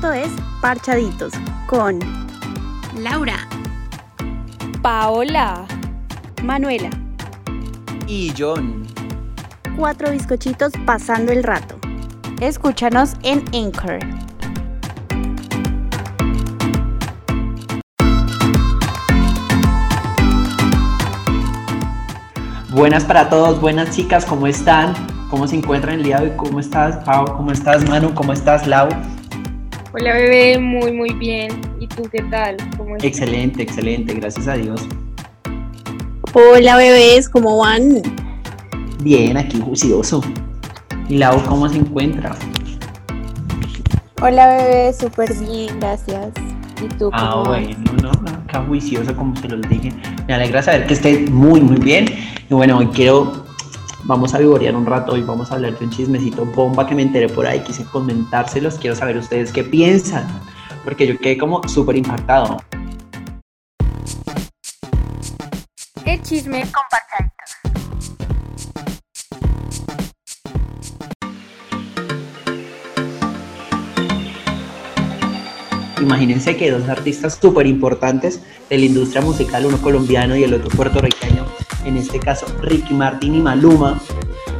Esto es Parchaditos con Laura, Paola, Manuela. Y John. Cuatro bizcochitos pasando el rato. Escúchanos en Anchor. Buenas para todos, buenas chicas, ¿cómo están? ¿Cómo se encuentran el día de hoy? ¿Cómo estás, Pau? ¿Cómo estás, Manu? ¿Cómo estás, Lau? Hola bebé, muy muy bien. ¿Y tú qué tal? ¿Cómo estás? Excelente, excelente, gracias a Dios. Hola bebés, ¿cómo van? Bien, aquí juicioso. ¿Y Lau cómo se encuentra? Hola bebé, súper bien, gracias. ¿Y tú Ah, cómo vas? bueno, no, no, acá juicioso, como se los dije. Me alegra saber que esté muy, muy bien. Y bueno, hoy quiero, vamos a vivorear un rato, hoy vamos a hablar de un chismecito bomba que me enteré por ahí, quise comentárselos, quiero saber ustedes qué piensan, porque yo quedé como súper impactado. El chisme Imagínense que dos artistas súper importantes de la industria musical, uno colombiano y el otro puertorriqueño, en este caso Ricky Martin y Maluma,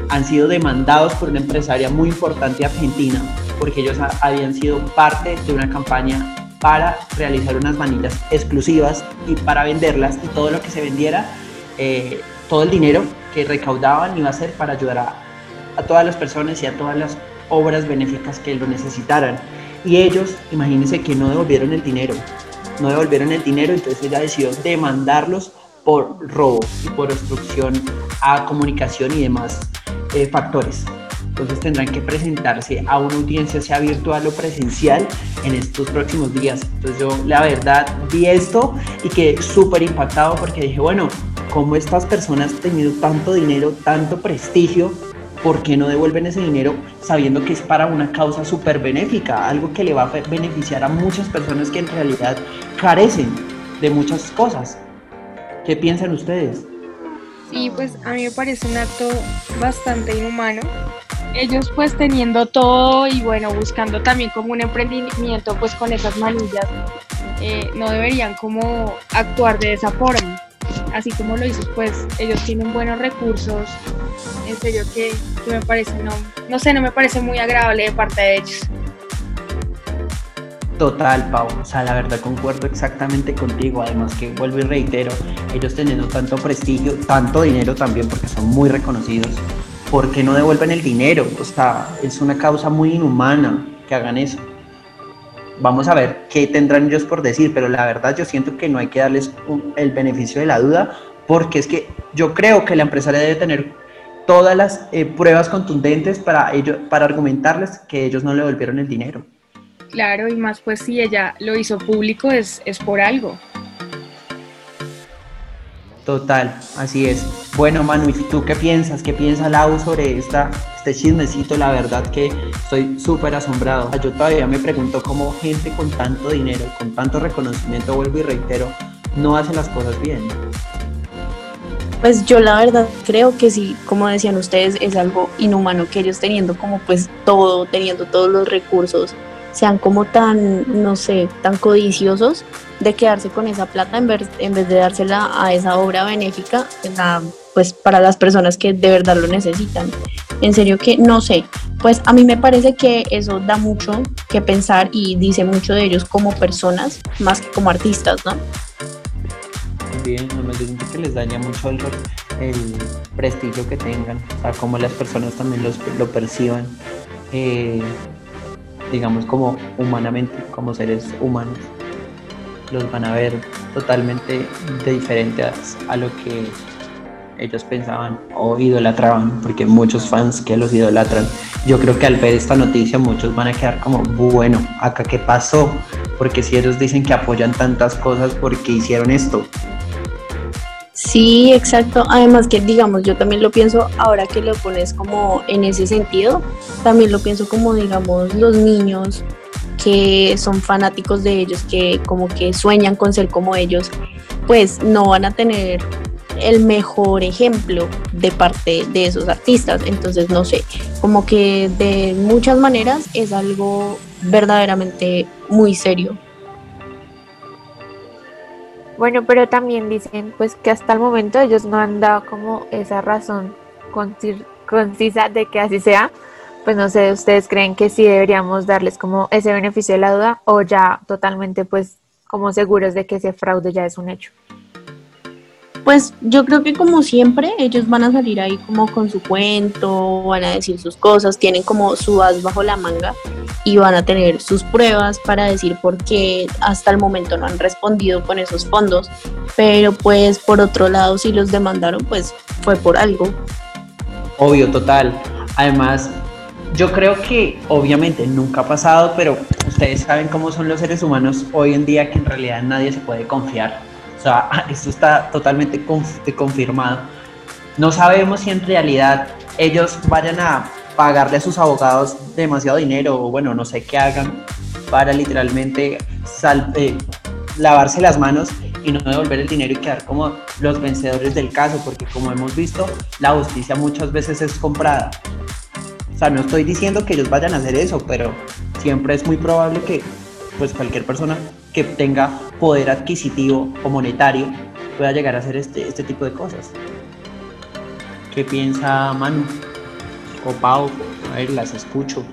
han sido demandados por una empresaria muy importante argentina porque ellos ha- habían sido parte de una campaña para realizar unas manillas exclusivas y para venderlas y todo lo que se vendiera, eh, todo el dinero que recaudaban iba a ser para ayudar a, a todas las personas y a todas las obras benéficas que lo necesitaran. Y ellos, imagínense que no devolvieron el dinero, no devolvieron el dinero, entonces ella decidió demandarlos por robo y por obstrucción a comunicación y demás eh, factores. Entonces tendrán que presentarse a una audiencia, sea virtual o presencial, en estos próximos días. Entonces yo la verdad vi esto y quedé súper impactado porque dije, bueno, ¿cómo estas personas teniendo tanto dinero, tanto prestigio, ¿por qué no devuelven ese dinero sabiendo que es para una causa súper benéfica? Algo que le va a beneficiar a muchas personas que en realidad carecen de muchas cosas. ¿Qué piensan ustedes? Sí, pues a mí me parece un acto bastante inhumano. Ellos pues teniendo todo y bueno, buscando también como un emprendimiento pues con esas manillas, eh, no deberían como actuar de esa forma. Así como lo hizo, pues ellos tienen buenos recursos, en serio que, que me parece, no, no sé, no me parece muy agradable de parte de ellos. Total, Pau. O sea, la verdad concuerdo exactamente contigo. Además que vuelvo y reitero, ellos teniendo tanto prestigio, tanto dinero también, porque son muy reconocidos, ¿por qué no devuelven el dinero? O sea, es una causa muy inhumana que hagan eso. Vamos a ver qué tendrán ellos por decir, pero la verdad yo siento que no hay que darles el beneficio de la duda, porque es que yo creo que la empresaria debe tener todas las eh, pruebas contundentes para, ello, para argumentarles que ellos no le devolvieron el dinero. Claro, y más pues si ella lo hizo público es, es por algo. Total, así es. Bueno, Manu, ¿y tú qué piensas? ¿Qué piensa Lau sobre esta, este chismecito? La verdad que estoy súper asombrado. Yo todavía me pregunto cómo gente con tanto dinero, con tanto reconocimiento, vuelvo y reitero, no hace las cosas bien. Pues yo la verdad creo que sí, como decían ustedes, es algo inhumano que ellos teniendo como pues todo, teniendo todos los recursos, sean como tan, no sé, tan codiciosos de quedarse con esa plata en vez, en vez de dársela a esa obra benéfica, pues para las personas que de verdad lo necesitan. En serio que no sé, pues a mí me parece que eso da mucho que pensar y dice mucho de ellos como personas más que como artistas, ¿no? Bien, yo siento que les daña mucho el, prestigio que tengan, o cómo las personas también los, lo perciban, eh, digamos, como humanamente, como seres humanos. Los van a ver totalmente diferentes a lo que ellos pensaban o idolatraban, porque muchos fans que los idolatran, yo creo que al ver esta noticia muchos van a quedar como, bueno, acá qué pasó, porque si ellos dicen que apoyan tantas cosas, ¿por qué hicieron esto? Sí, exacto. Además que digamos, yo también lo pienso ahora que lo pones como en ese sentido, también lo pienso como digamos los niños que son fanáticos de ellos, que como que sueñan con ser como ellos, pues no van a tener el mejor ejemplo de parte de esos artistas. Entonces, no sé, como que de muchas maneras es algo verdaderamente muy serio. Bueno, pero también dicen pues que hasta el momento ellos no han dado como esa razón concisa de que así sea. Pues no sé, ¿ustedes creen que sí deberíamos darles como ese beneficio de la duda o ya totalmente pues como seguros de que ese fraude ya es un hecho? Pues yo creo que como siempre ellos van a salir ahí como con su cuento, van a decir sus cosas, tienen como su as bajo la manga y van a tener sus pruebas para decir por qué hasta el momento no han respondido con esos fondos. Pero pues por otro lado si los demandaron pues fue por algo. Obvio, total. Además, yo creo que obviamente nunca ha pasado, pero ustedes saben cómo son los seres humanos hoy en día que en realidad nadie se puede confiar o sea, esto está totalmente confirmado. No sabemos si en realidad ellos vayan a pagarle a sus abogados demasiado dinero o bueno, no sé qué hagan para literalmente eh, lavarse las manos y no devolver el dinero y quedar como los vencedores del caso, porque como hemos visto, la justicia muchas veces es comprada. O sea, no estoy diciendo que ellos vayan a hacer eso, pero siempre es muy probable que pues cualquier persona que tenga poder adquisitivo o monetario pueda llegar a hacer este, este tipo de cosas. ¿Qué piensa Manu o Pau? A ver, las escucho.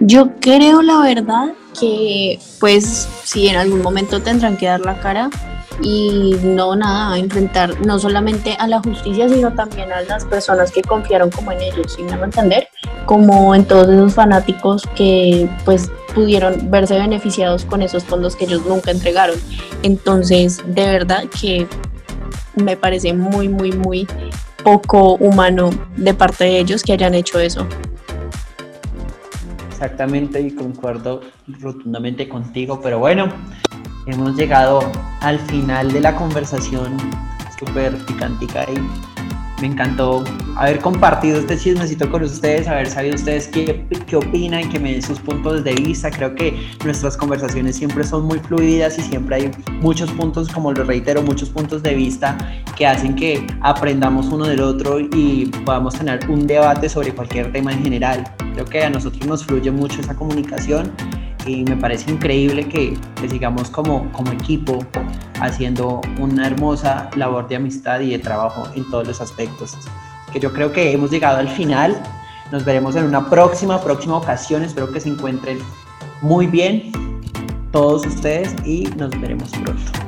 Yo creo la verdad que pues si en algún momento tendrán que dar la cara y no nada, enfrentar no solamente a la justicia, sino también a las personas que confiaron como en ellos, ¿sí me van a entender? Como en todos esos fanáticos que pues pudieron verse beneficiados con esos fondos que ellos nunca entregaron. Entonces, de verdad que me parece muy, muy, muy poco humano de parte de ellos que hayan hecho eso. Exactamente, y concuerdo rotundamente contigo, pero bueno, hemos llegado al final de la conversación súper picantica y me encantó haber compartido este chismecito con ustedes, haber sabido ustedes qué, qué opinan, que me den sus puntos de vista. Creo que nuestras conversaciones siempre son muy fluidas y siempre hay muchos puntos, como lo reitero, muchos puntos de vista que hacen que aprendamos uno del otro y podamos tener un debate sobre cualquier tema en general. Creo que a nosotros nos fluye mucho esa comunicación y me parece increíble que, sigamos como, como equipo haciendo una hermosa labor de amistad y de trabajo en todos los aspectos. Que yo creo que hemos llegado al final. Nos veremos en una próxima, próxima ocasión. Espero que se encuentren muy bien todos ustedes y nos veremos pronto.